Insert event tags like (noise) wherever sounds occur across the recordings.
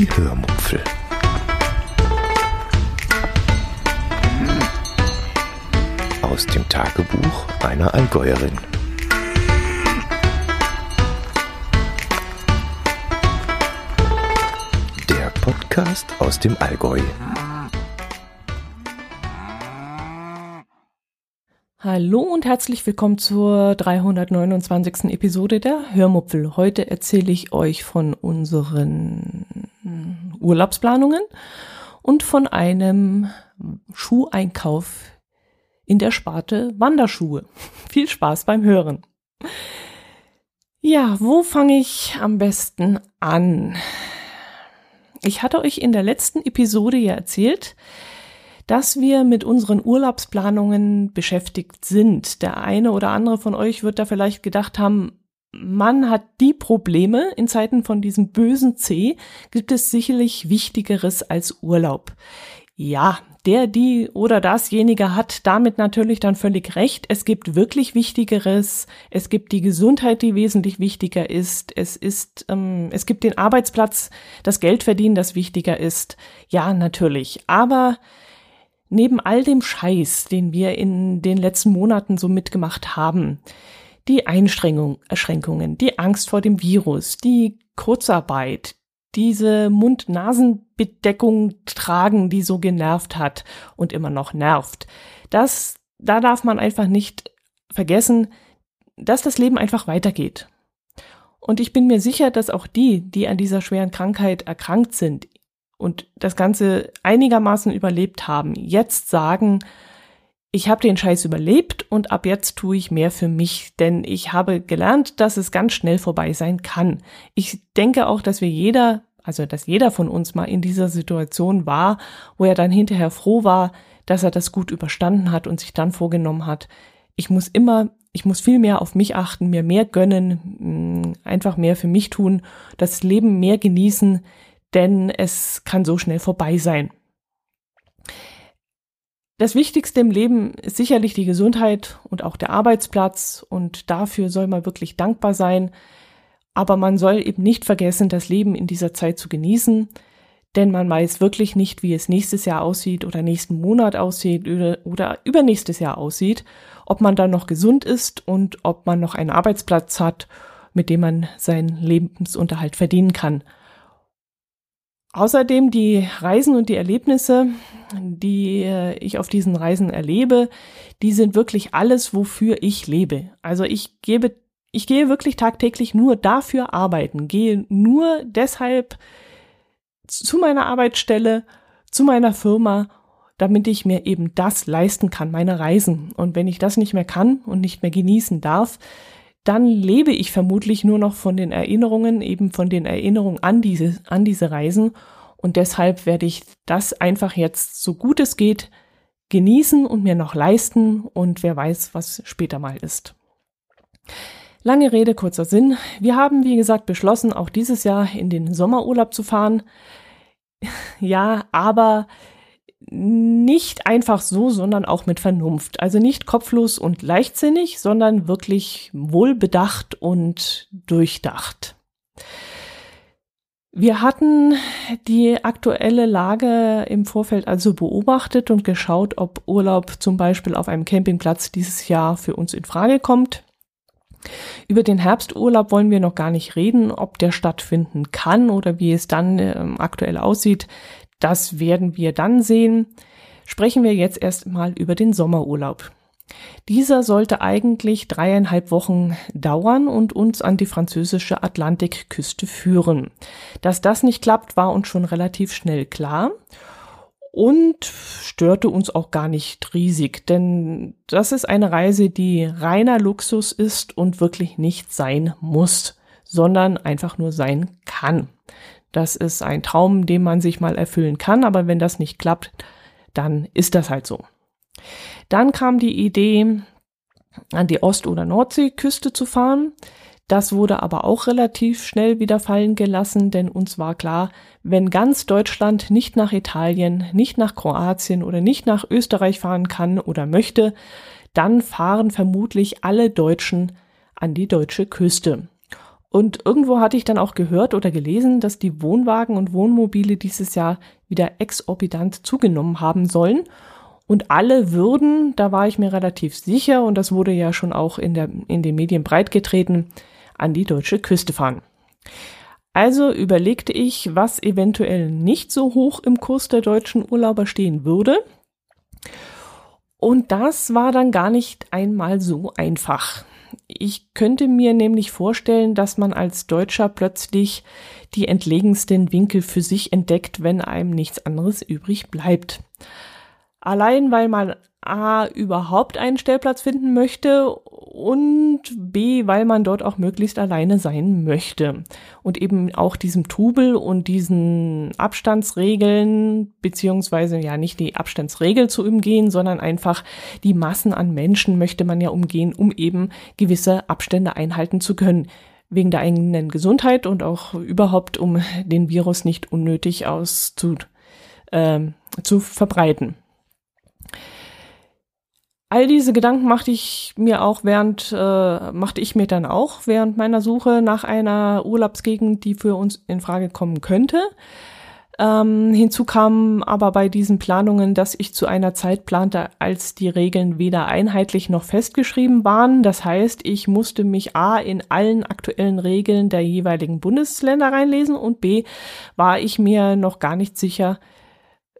Die Hörmupfel. Aus dem Tagebuch einer Allgäuerin. Der Podcast aus dem Allgäu. Hallo und herzlich willkommen zur 329. Episode der Hörmupfel. Heute erzähle ich euch von unseren Urlaubsplanungen und von einem Schuheinkauf in der Sparte Wanderschuhe. (laughs) Viel Spaß beim Hören. Ja, wo fange ich am besten an? Ich hatte euch in der letzten Episode ja erzählt, dass wir mit unseren Urlaubsplanungen beschäftigt sind. Der eine oder andere von euch wird da vielleicht gedacht haben, man hat die Probleme in Zeiten von diesem bösen C, gibt es sicherlich Wichtigeres als Urlaub. Ja, der, die oder dasjenige hat damit natürlich dann völlig recht. Es gibt wirklich Wichtigeres. Es gibt die Gesundheit, die wesentlich wichtiger ist. Es ist, ähm, es gibt den Arbeitsplatz, das Geldverdienen, das wichtiger ist. Ja, natürlich. Aber neben all dem Scheiß, den wir in den letzten Monaten so mitgemacht haben, die Einschränkungen, die Angst vor dem Virus, die Kurzarbeit, diese Mund-Nasen-Bedeckung tragen, die so genervt hat und immer noch nervt. Das, da darf man einfach nicht vergessen, dass das Leben einfach weitergeht. Und ich bin mir sicher, dass auch die, die an dieser schweren Krankheit erkrankt sind, und das Ganze einigermaßen überlebt haben, jetzt sagen, ich habe den Scheiß überlebt und ab jetzt tue ich mehr für mich, denn ich habe gelernt, dass es ganz schnell vorbei sein kann. Ich denke auch, dass wir jeder, also dass jeder von uns mal in dieser Situation war, wo er dann hinterher froh war, dass er das gut überstanden hat und sich dann vorgenommen hat, ich muss immer, ich muss viel mehr auf mich achten, mir mehr gönnen, einfach mehr für mich tun, das Leben mehr genießen, denn es kann so schnell vorbei sein. Das Wichtigste im Leben ist sicherlich die Gesundheit und auch der Arbeitsplatz und dafür soll man wirklich dankbar sein. Aber man soll eben nicht vergessen, das Leben in dieser Zeit zu genießen, denn man weiß wirklich nicht, wie es nächstes Jahr aussieht oder nächsten Monat aussieht oder, übernächstes Jahr aussieht, ob man dann noch gesund ist und ob man noch einen Arbeitsplatz hat, mit dem man seinen Lebensunterhalt verdienen kann. Außerdem die Reisen und die Erlebnisse, die äh, ich auf diesen Reisen erlebe, die sind wirklich alles, wofür ich lebe. Also ich gebe, ich gehe wirklich tagtäglich nur dafür arbeiten, gehe nur deshalb zu meiner Arbeitsstelle, zu meiner Firma, damit ich mir eben das leisten kann, meine Reisen. Und wenn ich das nicht mehr kann und nicht mehr genießen darf, dann lebe ich vermutlich nur noch von den Erinnerungen, eben von den Erinnerungen an diese, an diese Reisen. Und deshalb werde ich das einfach jetzt so gut es geht genießen und mir noch leisten und wer weiß, was später mal ist. Lange Rede, kurzer Sinn. Wir haben, wie gesagt, beschlossen, auch dieses Jahr in den Sommerurlaub zu fahren. (laughs) Ja, aber nicht einfach so, sondern auch mit Vernunft. Also nicht kopflos und leichtsinnig, sondern wirklich wohlbedacht und durchdacht. Wir hatten die aktuelle Lage im Vorfeld also beobachtet und geschaut, ob Urlaub zum Beispiel auf einem Campingplatz dieses Jahr für uns in Frage kommt. Über den Herbsturlaub wollen wir noch gar nicht reden, ob der stattfinden kann oder wie es dann äh, aktuell aussieht. Das werden wir dann sehen. Sprechen wir jetzt erstmal über den Sommerurlaub. Dieser sollte eigentlich dreieinhalb Wochen dauern und uns an die französische Atlantikküste führen. Dass das nicht klappt, war uns schon relativ schnell klar und störte uns auch gar nicht riesig, denn das ist eine Reise, die reiner Luxus ist und wirklich nicht sein muss, sondern einfach nur sein kann. Das ist ein Traum, den man sich mal erfüllen kann, aber wenn das nicht klappt, dann ist das halt so. Dann kam die Idee, an die Ost- oder Nordseeküste zu fahren. Das wurde aber auch relativ schnell wieder fallen gelassen, denn uns war klar, wenn ganz Deutschland nicht nach Italien, nicht nach Kroatien oder nicht nach Österreich fahren kann oder möchte, dann fahren vermutlich alle Deutschen an die deutsche Küste. Und irgendwo hatte ich dann auch gehört oder gelesen, dass die Wohnwagen und Wohnmobile dieses Jahr wieder exorbitant zugenommen haben sollen. Und alle würden, da war ich mir relativ sicher, und das wurde ja schon auch in, der, in den Medien breitgetreten, an die deutsche Küste fahren. Also überlegte ich, was eventuell nicht so hoch im Kurs der deutschen Urlauber stehen würde. Und das war dann gar nicht einmal so einfach. Ich könnte mir nämlich vorstellen, dass man als Deutscher plötzlich die entlegensten Winkel für sich entdeckt, wenn einem nichts anderes übrig bleibt. Allein weil man A überhaupt einen Stellplatz finden möchte und B, weil man dort auch möglichst alleine sein möchte und eben auch diesem Trubel und diesen Abstandsregeln beziehungsweise ja nicht die Abstandsregel zu umgehen, sondern einfach die Massen an Menschen möchte man ja umgehen, um eben gewisse Abstände einhalten zu können wegen der eigenen Gesundheit und auch überhaupt, um den Virus nicht unnötig auszu, äh, zu verbreiten. All diese Gedanken machte ich mir auch während, äh, machte ich mir dann auch während meiner Suche nach einer Urlaubsgegend, die für uns in Frage kommen könnte. Ähm, hinzu kam aber bei diesen Planungen, dass ich zu einer Zeit plante, als die Regeln weder einheitlich noch festgeschrieben waren. Das heißt, ich musste mich A in allen aktuellen Regeln der jeweiligen Bundesländer reinlesen und B war ich mir noch gar nicht sicher,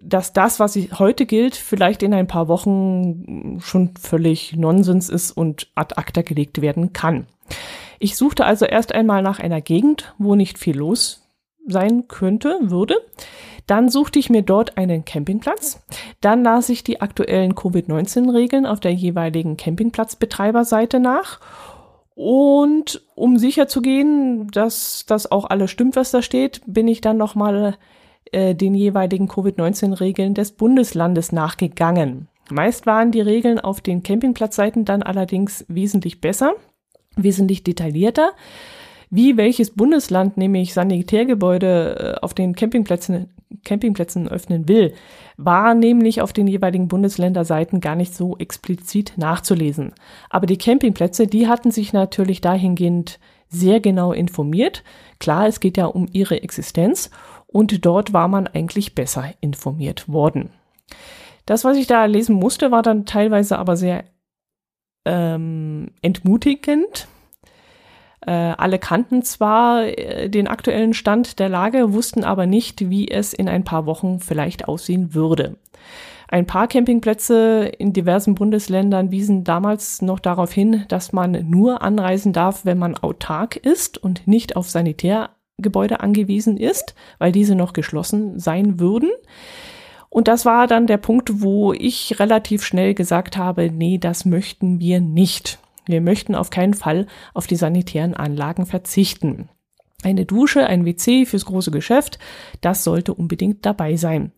dass das, was heute gilt, vielleicht in ein paar Wochen schon völlig Nonsens ist und ad acta gelegt werden kann. Ich suchte also erst einmal nach einer Gegend, wo nicht viel los sein könnte, würde. Dann suchte ich mir dort einen Campingplatz. Dann las ich die aktuellen Covid-19-Regeln auf der jeweiligen Campingplatzbetreiberseite nach. Und um sicher zu gehen, dass das auch alles stimmt, was da steht, bin ich dann nochmal äh, den jeweiligen Covid-19-Regeln des Bundeslandes nachgegangen. Meist waren die Regeln auf den Campingplatzseiten dann allerdings wesentlich besser, wesentlich detaillierter. Wie welches Bundesland nämlich Sanitärgebäude äh, auf den Campingplätzen, Campingplätzen öffnen will, war nämlich auf den jeweiligen Bundesländerseiten gar nicht so explizit nachzulesen. Aber die Campingplätze, die hatten sich natürlich dahingehend sehr genau informiert. Klar, es geht ja um ihre Existenz und dort war man eigentlich besser informiert worden. Das, was ich da lesen musste, war dann teilweise aber sehr ähm, entmutigend. Äh, alle kannten zwar äh, den aktuellen Stand der Lage, wussten aber nicht, wie es in ein paar Wochen vielleicht aussehen würde. Ein paar Campingplätze in diversen Bundesländern wiesen damals noch darauf hin, dass man nur anreisen darf, wenn man autark ist und nicht auf Sanitär Gebäude angewiesen ist, weil diese noch geschlossen sein würden. Und das war dann der Punkt, wo ich relativ schnell gesagt habe, nee, das möchten wir nicht. Wir möchten auf keinen Fall auf die sanitären Anlagen verzichten. Eine Dusche, ein WC fürs große Geschäft, das sollte unbedingt dabei sein.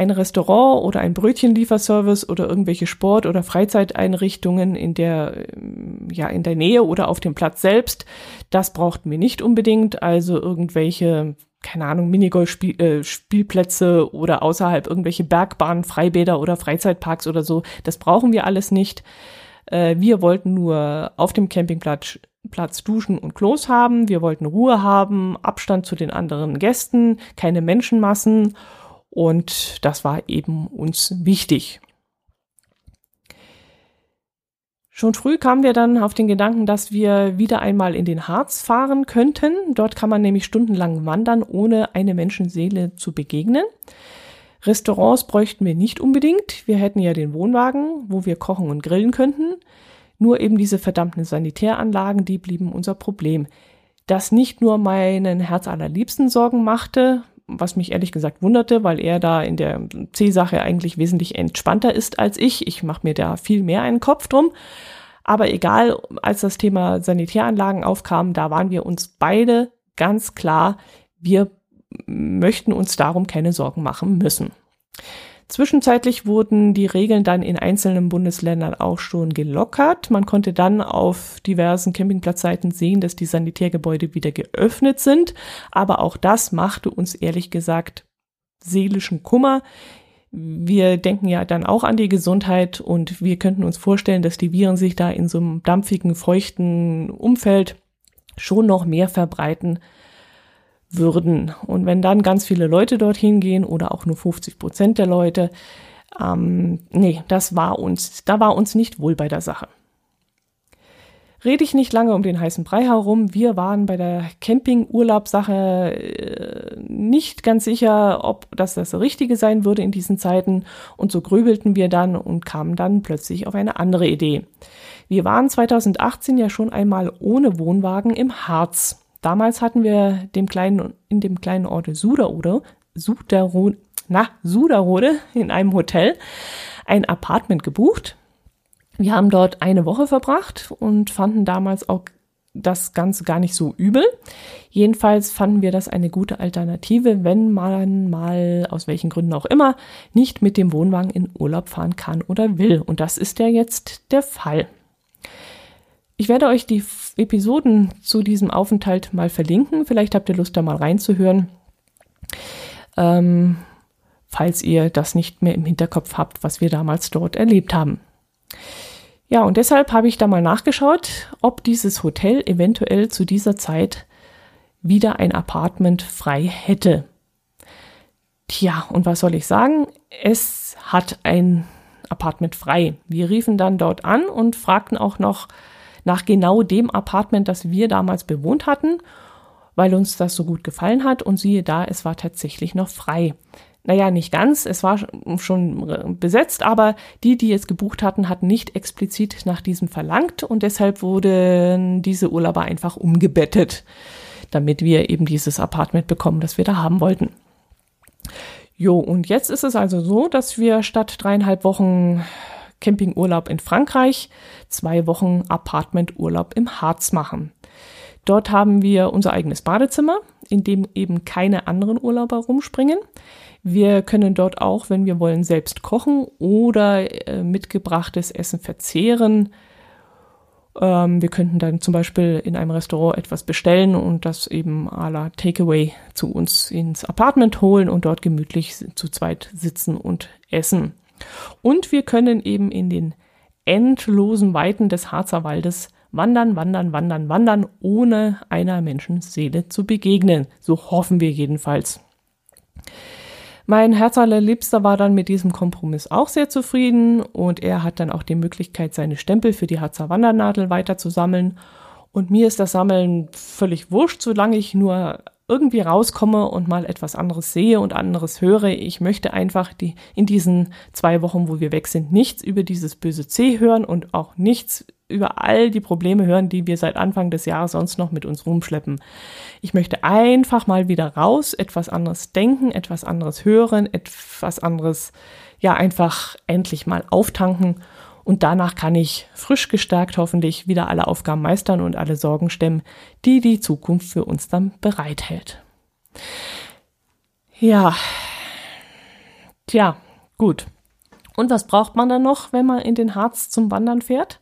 Ein Restaurant oder ein Brötchenlieferservice oder irgendwelche Sport- oder Freizeiteinrichtungen in der, ja, in der Nähe oder auf dem Platz selbst, das brauchten wir nicht unbedingt. Also irgendwelche, keine Ahnung, Minigolf-Spielplätze äh, oder außerhalb irgendwelche Bergbahnen, Freibäder oder Freizeitparks oder so, das brauchen wir alles nicht. Äh, wir wollten nur auf dem Campingplatz Platz Duschen und Klos haben. Wir wollten Ruhe haben, Abstand zu den anderen Gästen, keine Menschenmassen und das war eben uns wichtig. Schon früh kamen wir dann auf den Gedanken, dass wir wieder einmal in den Harz fahren könnten. Dort kann man nämlich stundenlang wandern, ohne eine Menschenseele zu begegnen. Restaurants bräuchten wir nicht unbedingt. Wir hätten ja den Wohnwagen, wo wir kochen und grillen könnten. Nur eben diese verdammten Sanitäranlagen, die blieben unser Problem. Das nicht nur meinen Herz allerliebsten Sorgen machte, was mich ehrlich gesagt wunderte, weil er da in der C-Sache eigentlich wesentlich entspannter ist als ich. Ich mache mir da viel mehr einen Kopf drum. Aber egal, als das Thema Sanitäranlagen aufkam, da waren wir uns beide ganz klar, wir möchten uns darum keine Sorgen machen müssen. Zwischenzeitlich wurden die Regeln dann in einzelnen Bundesländern auch schon gelockert. Man konnte dann auf diversen Campingplatzseiten sehen, dass die Sanitärgebäude wieder geöffnet sind. Aber auch das machte uns ehrlich gesagt seelischen Kummer. Wir denken ja dann auch an die Gesundheit und wir könnten uns vorstellen, dass die Viren sich da in so einem dampfigen, feuchten Umfeld schon noch mehr verbreiten würden. Und wenn dann ganz viele Leute dorthin gehen oder auch nur 50 Prozent der Leute, ähm, nee, das war uns, da war uns nicht wohl bei der Sache. Rede ich nicht lange um den heißen Brei herum. Wir waren bei der Camping-Urlaubsache äh, nicht ganz sicher, ob das das Richtige sein würde in diesen Zeiten. Und so grübelten wir dann und kamen dann plötzlich auf eine andere Idee. Wir waren 2018 ja schon einmal ohne Wohnwagen im Harz. Damals hatten wir dem kleinen, in dem kleinen Ort Suderode, Suderode, na, Suderode in einem Hotel ein Apartment gebucht. Wir haben dort eine Woche verbracht und fanden damals auch das Ganze gar nicht so übel. Jedenfalls fanden wir das eine gute Alternative, wenn man mal, aus welchen Gründen auch immer, nicht mit dem Wohnwagen in Urlaub fahren kann oder will. Und das ist ja jetzt der Fall. Ich werde euch die Episoden zu diesem Aufenthalt mal verlinken. Vielleicht habt ihr Lust, da mal reinzuhören. Ähm, falls ihr das nicht mehr im Hinterkopf habt, was wir damals dort erlebt haben. Ja, und deshalb habe ich da mal nachgeschaut, ob dieses Hotel eventuell zu dieser Zeit wieder ein Apartment frei hätte. Tja, und was soll ich sagen? Es hat ein Apartment frei. Wir riefen dann dort an und fragten auch noch, nach genau dem Apartment, das wir damals bewohnt hatten, weil uns das so gut gefallen hat. Und siehe da, es war tatsächlich noch frei. Naja, nicht ganz, es war schon besetzt, aber die, die es gebucht hatten, hatten nicht explizit nach diesem verlangt und deshalb wurden diese Urlauber einfach umgebettet, damit wir eben dieses Apartment bekommen, das wir da haben wollten. Jo, und jetzt ist es also so, dass wir statt dreieinhalb Wochen Campingurlaub in Frankreich, zwei Wochen Apartmenturlaub im Harz machen. Dort haben wir unser eigenes Badezimmer, in dem eben keine anderen Urlauber rumspringen. Wir können dort auch, wenn wir wollen, selbst kochen oder äh, mitgebrachtes Essen verzehren. Ähm, wir könnten dann zum Beispiel in einem Restaurant etwas bestellen und das eben à la Takeaway zu uns ins Apartment holen und dort gemütlich zu zweit sitzen und essen. Und wir können eben in den endlosen Weiten des Harzer Waldes wandern, wandern, wandern, wandern, ohne einer Menschenseele zu begegnen. So hoffen wir jedenfalls. Mein Herzallerliebster war dann mit diesem Kompromiss auch sehr zufrieden und er hat dann auch die Möglichkeit, seine Stempel für die Harzer Wandernadel weiter zu sammeln. Und mir ist das Sammeln völlig wurscht, solange ich nur irgendwie rauskomme und mal etwas anderes sehe und anderes höre. Ich möchte einfach die, in diesen zwei Wochen, wo wir weg sind, nichts über dieses böse C hören und auch nichts über all die Probleme hören, die wir seit Anfang des Jahres sonst noch mit uns rumschleppen. Ich möchte einfach mal wieder raus, etwas anderes denken, etwas anderes hören, etwas anderes, ja, einfach endlich mal auftanken und danach kann ich frisch gestärkt hoffentlich wieder alle Aufgaben meistern und alle Sorgen stemmen, die die Zukunft für uns dann bereithält. Ja, tja, gut. Und was braucht man dann noch, wenn man in den Harz zum Wandern fährt?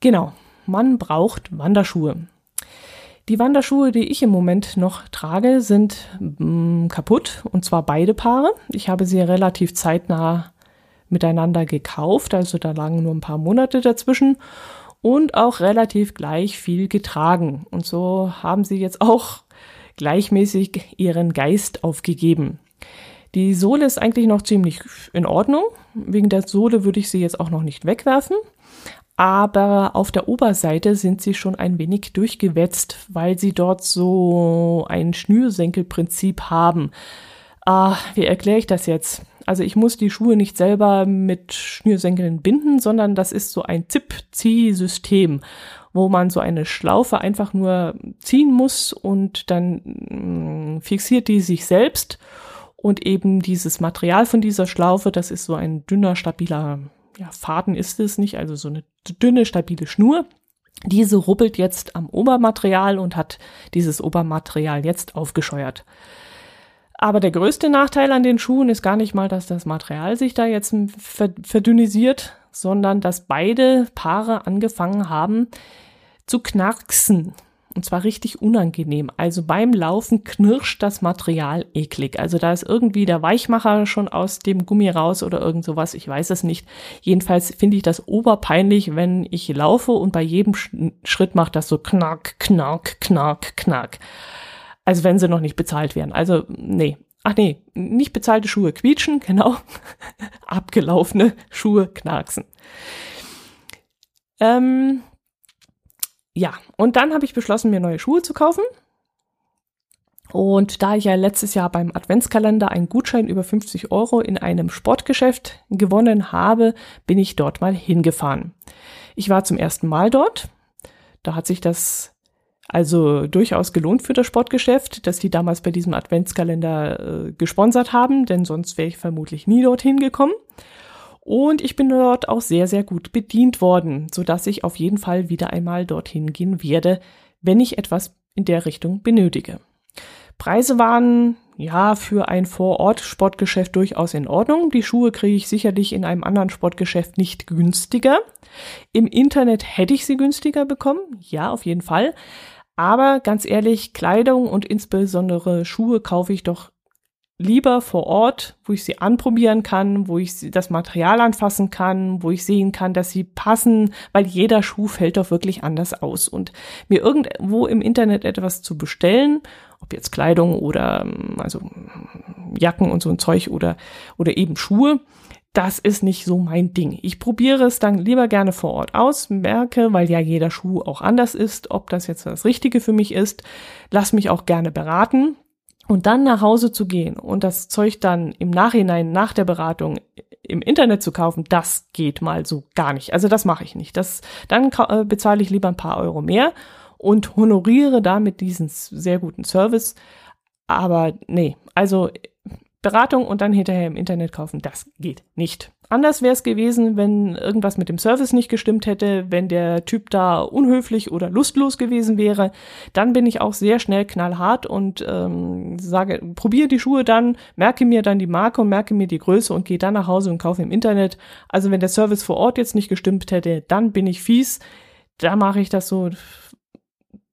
Genau, man braucht Wanderschuhe. Die Wanderschuhe, die ich im Moment noch trage, sind mh, mm, kaputt und zwar beide Paare. Ich habe sie relativ zeitnah miteinander gekauft, also da lagen nur ein paar Monate dazwischen und auch relativ gleich viel getragen. Und so haben sie jetzt auch gleichmäßig ihren Geist aufgegeben. Die Sohle ist eigentlich noch ziemlich in Ordnung. Wegen der Sohle würde ich sie jetzt auch noch nicht wegwerfen. Aber auf der Oberseite sind sie schon ein wenig durchgewetzt, weil sie dort so ein Schnürsenkelprinzip haben. Ah, wie erkläre ich das jetzt? Also ich muss die Schuhe nicht selber mit Schnürsenkeln binden, sondern das ist so ein Zip-Zieh-System, wo man so eine Schlaufe einfach nur ziehen muss und dann mm, fixiert die sich selbst und eben dieses Material von dieser Schlaufe, das ist so ein dünner, stabiler ja, Faden ist es nicht, also so eine dünne, stabile Schnur. Diese rubbelt jetzt am Obermaterial und hat dieses Obermaterial jetzt aufgescheuert. Aber der größte Nachteil an den Schuhen ist gar nicht mal, dass das Material sich da jetzt verdünnisiert, sondern dass beide Paare angefangen haben zu knacksen. Und zwar richtig unangenehm. Also beim Laufen knirscht das Material eklig. Also da ist irgendwie der Weichmacher schon aus dem Gummi raus oder irgend sowas. Ich weiß es nicht. Jedenfalls finde ich das oberpeinlich, wenn ich laufe und bei jedem Schritt macht das so knack, knack, knack, knack. Also wenn sie noch nicht bezahlt werden. Also nee. Ach nee, nicht bezahlte Schuhe quietschen, (laughs) genau. Abgelaufene Schuhe knacksen. Ähm, ja, und dann habe ich beschlossen, mir neue Schuhe zu kaufen. Und da ich ja letztes Jahr beim Adventskalender einen Gutschein über 50 Euro in einem Sportgeschäft gewonnen habe, bin ich dort mal hingefahren. Ich war zum ersten Mal dort. Da hat sich das also durchaus gelohnt für das Sportgeschäft, dass die damals bei diesem Adventskalender äh, gesponsert haben, denn sonst wäre ich vermutlich nie dorthin gekommen. Und ich bin dort auch sehr, sehr gut bedient worden, so dass ich auf jeden Fall wieder einmal dorthin gehen werde, wenn ich etwas in der Richtung benötige. Preise waren ja für ein Vorort-Sportgeschäft durchaus in Ordnung. Die Schuhe kriege ich sicherlich in einem anderen Sportgeschäft nicht günstiger. Im Internet hätte ich sie günstiger bekommen, ja, auf jeden Fall. Aber ganz ehrlich, Kleidung und insbesondere Schuhe kaufe ich doch lieber vor Ort, wo ich sie anprobieren kann, wo ich das Material anfassen kann, wo ich sehen kann, dass sie passen, weil jeder Schuh fällt doch wirklich anders aus. Und mir irgendwo im Internet etwas zu bestellen, ob jetzt Kleidung oder ähm, also Jacken und so ein Zeug oder oder eben Schuhe, das ist nicht so mein Ding. Ich probiere es dann lieber gerne vor Ort aus, merke, weil ja jeder Schuh auch anders ist, ob das jetzt das Richtige für mich ist. Lass mich auch gerne beraten. Und dann nach Hause zu gehen und das Zeug dann im Nachhinein nach der Beratung im Internet zu kaufen, das geht mal so gar nicht. Also das mache ich nicht. Das, dann äh, bezahle ich lieber ein paar Euro mehr und honoriere damit diesen sehr guten Service. Aber nee, also Beratung und dann hinterher im Internet kaufen, das geht nicht. Anders wäre es gewesen, wenn irgendwas mit dem Service nicht gestimmt hätte, wenn der Typ da unhöflich oder lustlos gewesen wäre. Dann bin ich auch sehr schnell knallhart und ähm, sage, probiere die Schuhe dann, merke mir dann die Marke und merke mir die Größe und gehe dann nach Hause und kaufe im Internet. Also wenn der Service vor Ort jetzt nicht gestimmt hätte, dann bin ich fies. Da mache ich das so,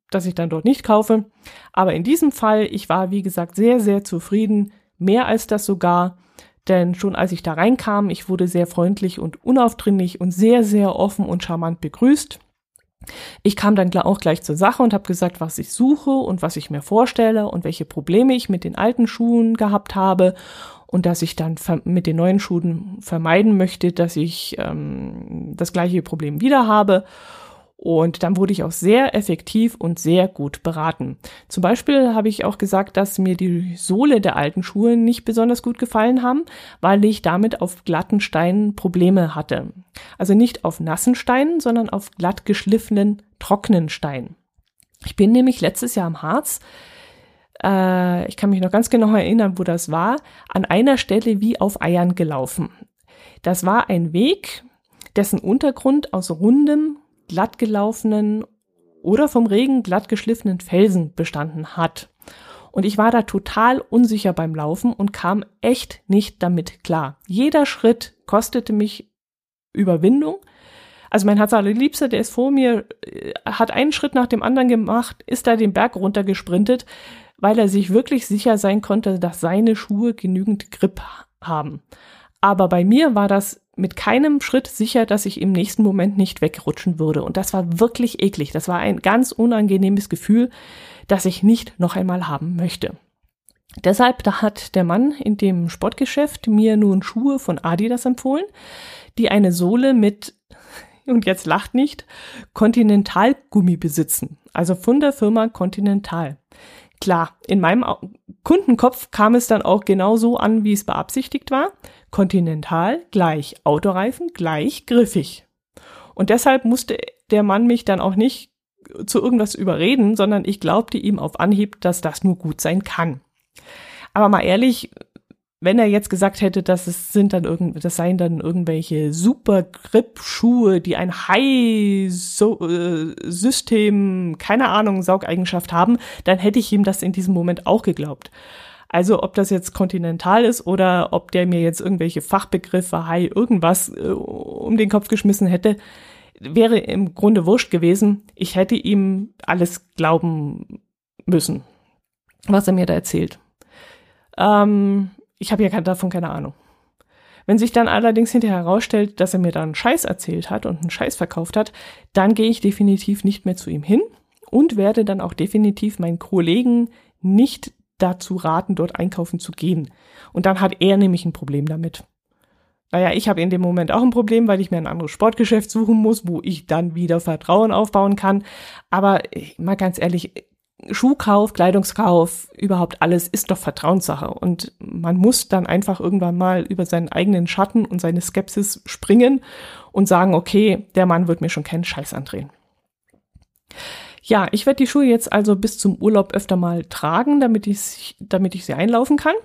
dass ich dann dort nicht kaufe. Aber in diesem Fall, ich war wie gesagt sehr, sehr zufrieden mehr als das sogar, denn schon als ich da reinkam, ich wurde sehr freundlich und unaufdringlich und sehr, sehr offen und charmant begrüßt. Ich kam dann auch gleich zur Sache und habe gesagt, was ich suche und was ich mir vorstelle und welche Probleme ich mit den alten Schuhen gehabt habe. Und dass ich dann mit den neuen Schuhen vermeiden möchte, dass ich ähm, das gleiche Problem wieder habe und dann wurde ich auch sehr effektiv und sehr gut beraten. Zum Beispiel habe ich auch gesagt, dass mir die Sohle der alten Schuhe nicht besonders gut gefallen haben, weil ich damit auf glatten Steinen Probleme hatte. Also nicht auf nassen Steinen, sondern auf glatt geschliffenen, trockenen Steinen. Ich bin nämlich letztes Jahr am Harz äh, ich kann mich noch ganz genau erinnern, wo das war, an einer Stelle wie auf Eiern gelaufen. Das war ein Weg, dessen Untergrund aus rundem, glattgelaufenen oder vom Regen glatt geschliffenen Felsen bestanden hat. Und ich war da total unsicher beim Laufen und kam echt nicht damit klar. Jeder Schritt kostete mich Überwindung. Also mein Herz allerliebster, der ist vor mir, äh, hat einen Schritt nach dem anderen gemacht, ist da den Berg runter gesprintet, weil er sich wirklich sicher sein konnte, dass seine Schuhe genügend Grip haben. Aber bei mir war das mit keinem Schritt sicher, dass ich im nächsten Moment nicht wegrutschen würde. Und das war wirklich eklig. Das war ein ganz unangenehmes Gefühl, das ich nicht noch einmal haben möchte. Deshalb da hat der Mann in dem Sportgeschäft mir nun Schuhe von Adidas empfohlen, die eine Sohle mit, (laughs) und jetzt lacht nicht, Continental-Gummi besitzen. Also von der Firma Continental. Klar, in meinem Kundenkopf kam es dann auch genau so an, wie es beabsichtigt war. Continental gleich Autoreifen gleich griffig. Und deshalb musste der Mann mich dann auch nicht zu irgendwas überreden, sondern ich glaubte ihm auf Anhieb, dass das nur gut sein kann. Aber mal ehrlich, wenn er jetzt gesagt hätte, dass es sind dann irgend, das seien dann irgendwelche super Grip-Schuhe, die ein High-System, keine Ahnung, Saugeigenschaft haben, dann hätte ich ihm das in diesem Moment auch geglaubt. Also ob das jetzt kontinental ist oder ob der mir jetzt irgendwelche Fachbegriffe, Hai, irgendwas äh, um den Kopf geschmissen hätte, wäre im Grunde wurscht gewesen. Ich hätte ihm alles glauben müssen, was er mir da erzählt. Ähm, ich habe ja davon keine Ahnung. Wenn sich dann allerdings hinterher herausstellt, dass er mir dann Scheiß erzählt hat und einen Scheiß verkauft hat, dann gehe ich definitiv nicht mehr zu ihm hin und werde dann auch definitiv meinen Kollegen nicht dazu raten, dort einkaufen zu gehen. Und dann hat er nämlich ein Problem damit. Naja, ich habe in dem Moment auch ein Problem, weil ich mir ein anderes Sportgeschäft suchen muss, wo ich dann wieder Vertrauen aufbauen kann. Aber mal ganz ehrlich, Schuhkauf, Kleidungskauf, überhaupt alles ist doch Vertrauenssache. Und man muss dann einfach irgendwann mal über seinen eigenen Schatten und seine Skepsis springen und sagen, okay, der Mann wird mir schon keinen Scheiß andrehen. Ja, ich werde die Schuhe jetzt also bis zum Urlaub öfter mal tragen, damit ich, damit ich sie einlaufen kann.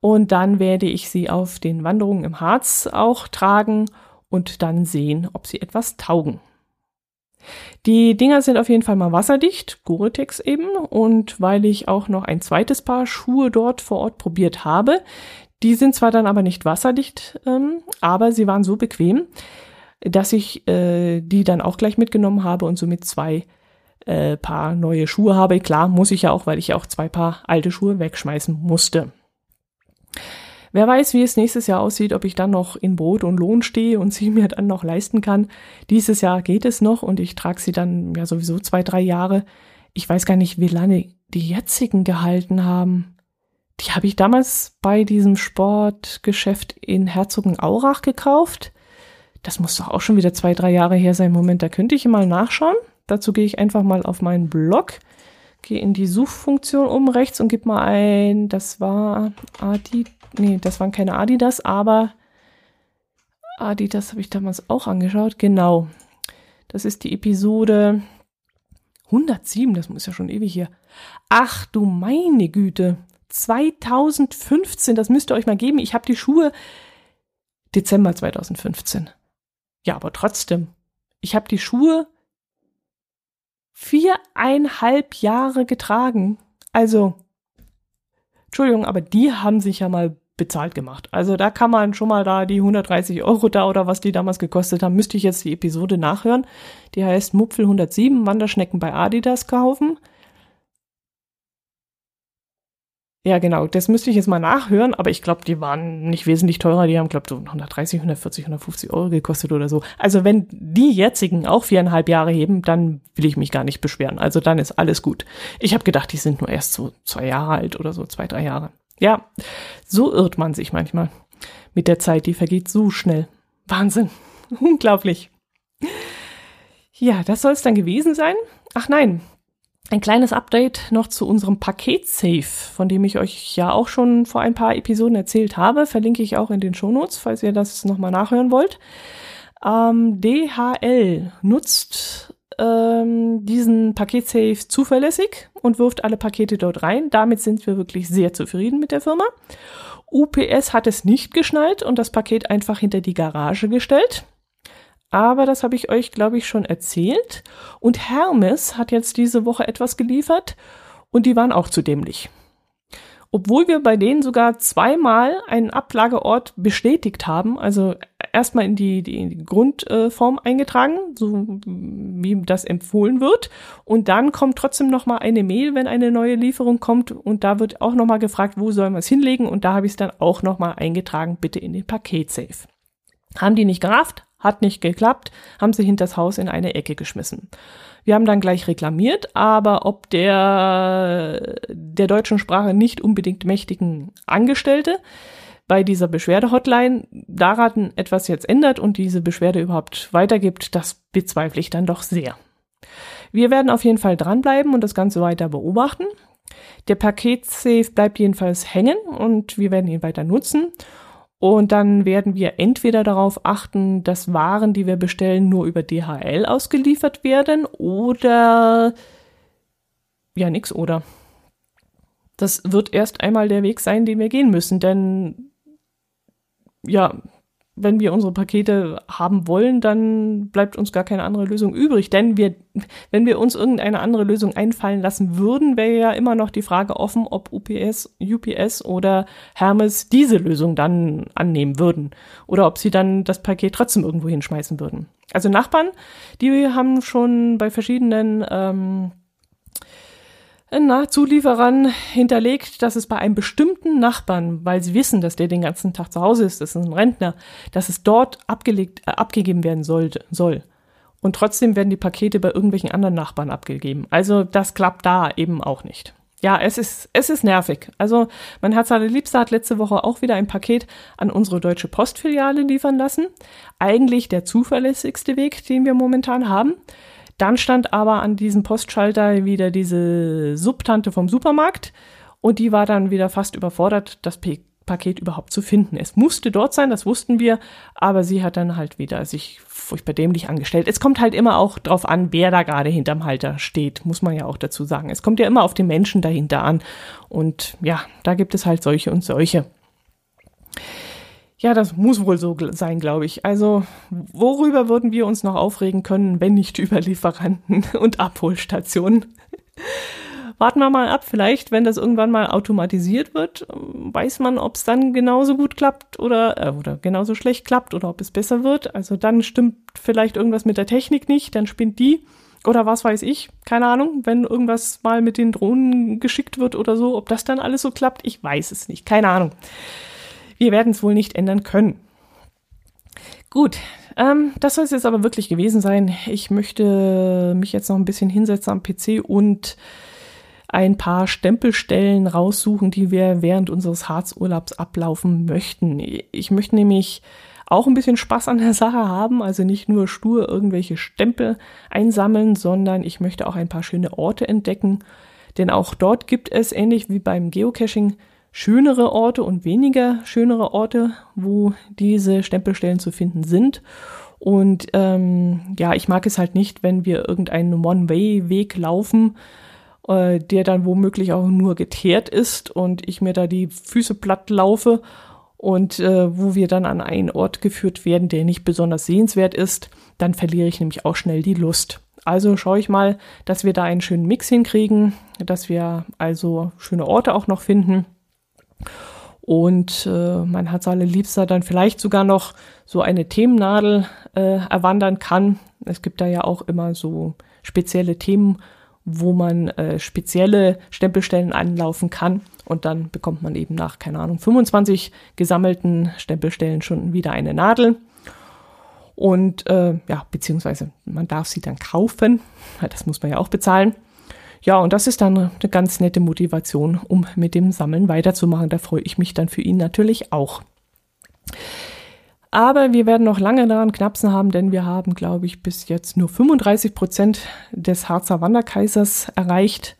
Und dann werde ich sie auf den Wanderungen im Harz auch tragen und dann sehen, ob sie etwas taugen. Die Dinger sind auf jeden Fall mal wasserdicht, Gore-Tex eben. Und weil ich auch noch ein zweites Paar Schuhe dort vor Ort probiert habe, die sind zwar dann aber nicht wasserdicht, ähm, aber sie waren so bequem, dass ich äh, die dann auch gleich mitgenommen habe und somit zwei äh, Paar neue Schuhe habe. Klar, muss ich ja auch, weil ich ja auch zwei Paar alte Schuhe wegschmeißen musste. Wer weiß, wie es nächstes Jahr aussieht, ob ich dann noch in Brot und Lohn stehe und sie (laughs) mir dann noch leisten kann. Dieses Jahr geht es noch und ich trage sie dann ja sowieso zwei, drei Jahre. Ich weiß gar nicht, wie lange die jetzigen gehalten haben. Die habe ich damals bei diesem Sportgeschäft in Herzogenaurach gekauft. Das muss doch auch schon wieder zwei, drei Jahre her sein. Moment, da könnte ich mal nachschauen. Dazu gehe ich einfach mal auf meinen Blog, gehe in die Suchfunktion oben rechts und gebe mal ein, das war Adi, nee, das waren keine Adidas, aber Adidas habe ich damals auch angeschaut. Genau. Das ist die Episode 107, das muss ja schon ewig hier. Ach du meine Güte. 2015, das müsst ihr euch mal geben. Ich habe die Schuhe Dezember 2015. Ja, aber trotzdem. Ich habe die Schuhe viereinhalb Jahre getragen. Also, Entschuldigung, aber die haben sich ja mal bezahlt gemacht. Also da kann man schon mal da die 130 Euro da oder was die damals gekostet haben, müsste ich jetzt die Episode nachhören. Die heißt Mupfel 107, Wanderschnecken bei Adidas kaufen. Ja, genau, das müsste ich jetzt mal nachhören, aber ich glaube, die waren nicht wesentlich teurer. Die haben, glaube ich, so 130, 140, 150 Euro gekostet oder so. Also wenn die jetzigen auch viereinhalb Jahre heben, dann will ich mich gar nicht beschweren. Also dann ist alles gut. Ich habe gedacht, die sind nur erst so zwei Jahre alt oder so, zwei, drei Jahre. Ja, so irrt man sich manchmal. Mit der Zeit, die vergeht so schnell. Wahnsinn. (laughs) Unglaublich. Ja, das soll es dann gewesen sein. Ach nein, ein kleines Update noch zu unserem Paket-Safe, von dem ich euch ja auch schon vor ein paar Episoden erzählt habe. Verlinke ich auch in den Shownotes, falls ihr das nochmal nachhören wollt. Ähm, DHL nutzt ähm, diesen Paket-Safe zuverlässig und wirft alle Pakete dort rein. Damit sind wir wirklich sehr zufrieden mit der Firma. UPS hat es nicht geschnallt und das Paket einfach hinter die Garage gestellt aber das habe ich euch, glaube ich, schon erzählt. Und Hermes hat jetzt diese Woche etwas geliefert und die waren auch zu dämlich. Obwohl wir bei denen sogar zweimal einen Ablageort bestätigt haben, also erstmal in die, die, in die Grundform eingetragen, so wie das empfohlen wird. Und dann kommt trotzdem nochmal eine Mail, wenn eine neue Lieferung kommt. Und da wird auch nochmal gefragt, wo sollen wir es hinlegen? Und da habe ich es dann auch nochmal eingetragen, bitte in den Paketsafe. Haben die nicht gerafft, hat nicht geklappt, haben sie hinters Haus in eine Ecke geschmissen. Wir haben dann gleich reklamiert, aber ob der der deutschen Sprache nicht unbedingt mächtigen Angestellte bei dieser Beschwerde-Hotline daran etwas jetzt ändert und diese Beschwerde überhaupt weitergibt, das bezweifle ich dann doch sehr. Wir werden auf jeden Fall dranbleiben und das Ganze weiter beobachten. Der Paketsafe bleibt jedenfalls hängen und wir werden ihn weiter nutzen. Und dann werden wir entweder darauf achten, dass Waren, die wir bestellen, nur über DHL ausgeliefert werden oder ja, nix oder. Das wird erst einmal der Weg sein, den wir gehen müssen, denn ja, wenn wir unsere Pakete haben wollen, dann bleibt uns gar keine andere Lösung übrig. Denn wir, wenn wir uns irgendeine andere Lösung einfallen lassen würden, wäre ja immer noch die Frage offen, ob UPS, UPS oder Hermes diese Lösung dann annehmen würden. Oder ob sie dann das Paket trotzdem irgendwo hinschmeißen würden. Also Nachbarn, die haben schon bei verschiedenen ähm, na, Zulieferern hinterlegt, dass es bei einem bestimmten Nachbarn, weil sie wissen, dass der den ganzen Tag zu Hause ist, das ist ein Rentner, dass es dort abgelegt, äh, abgegeben werden soll, soll. Und trotzdem werden die Pakete bei irgendwelchen anderen Nachbarn abgegeben. Also das klappt da eben auch nicht. Ja, es ist, es ist nervig. Also mein Herz allerliebster hat letzte Woche auch wieder ein Paket an unsere deutsche Postfiliale liefern lassen. Eigentlich der zuverlässigste Weg, den wir momentan haben. Dann stand aber an diesem Postschalter wieder diese Subtante vom Supermarkt und die war dann wieder fast überfordert, das P Paket überhaupt zu finden. Es musste dort sein, das wussten wir, aber sie hat dann halt wieder sich furchtbar dämlich angestellt. Es kommt halt immer auch drauf an, wer da gerade hinterm Halter steht, muss man ja auch dazu sagen. Es kommt ja immer auf den Menschen dahinter an. Und ja, da gibt es halt solche und solche. Ja, das muss wohl so sein, glaube ich. Also, worüber würden wir uns noch aufregen können, wenn nicht (laughs) über Lieferanten und Abholstationen? Warten wir mal ab, vielleicht, wenn das irgendwann mal automatisiert wird, weiß man, ob es dann genauso gut klappt oder, äh, oder genauso schlecht klappt oder ob es besser wird. Also dann stimmt vielleicht irgendwas mit der Technik nicht, dann spinnt die oder was weiß ich, keine Ahnung, wenn irgendwas mal mit den Drohnen geschickt wird oder so, ob das dann alles so klappt, ich weiß es nicht, keine Ahnung. Wir werden es wohl nicht ändern können. Gut, ähm, das soll es jetzt aber wirklich gewesen sein. Ich möchte mich jetzt noch ein bisschen hinsetzen am PC und ein paar Stempelstellen raussuchen, die wir während unseres Harzurlaubs ablaufen möchten. Ich möchte nämlich auch ein bisschen Spaß an der Sache haben, also nicht nur stur irgendwelche Stempel einsammeln, sondern ich möchte auch ein paar schöne Orte entdecken, denn auch dort gibt es ähnlich wie beim Geocaching schönere Orte und weniger schönere Orte, wo diese Stempelstellen zu finden sind. Und ähm, ja, ich mag es halt nicht, wenn wir irgendeinen One-Way-Weg laufen, äh, der dann womöglich auch nur geteert ist und ich mir da die Füße platt laufe und äh, wo wir dann an einen Ort geführt werden, der nicht besonders sehenswert ist, dann verliere ich nämlich auch schnell die Lust. Also schaue ich mal, dass wir da einen schönen Mix hinkriegen, dass wir also schöne Orte auch noch finden und äh, mein Herz liebster dann vielleicht sogar noch so eine Themennadel äh, erwandern kann. Es gibt da ja auch immer so spezielle Themen, wo man äh, spezielle Stempelstellen anlaufen kann und dann bekommt man eben nach, keine Ahnung, 25 gesammelten Stempelstellen schon wieder eine Nadel. Und äh, ja, beziehungsweise man darf sie dann kaufen, das muss man ja auch bezahlen. Ja, und das ist dann eine ganz nette Motivation, um mit dem Sammeln weiterzumachen. Da freue ich mich dann für ihn natürlich auch. Aber wir werden noch lange daran knapsen haben, denn wir haben, glaube ich, bis jetzt nur 35 Prozent des Harzer Wanderkaisers erreicht.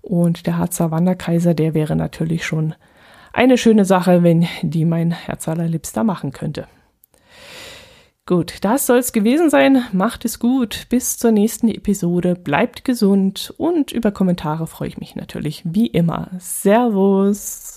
Und der Harzer Wanderkaiser, der wäre natürlich schon eine schöne Sache, wenn die mein Herz allerliebster machen könnte. Gut, das soll's gewesen sein. Macht es gut. Bis zur nächsten Episode. Bleibt gesund und über Kommentare freue ich mich natürlich wie immer. Servus.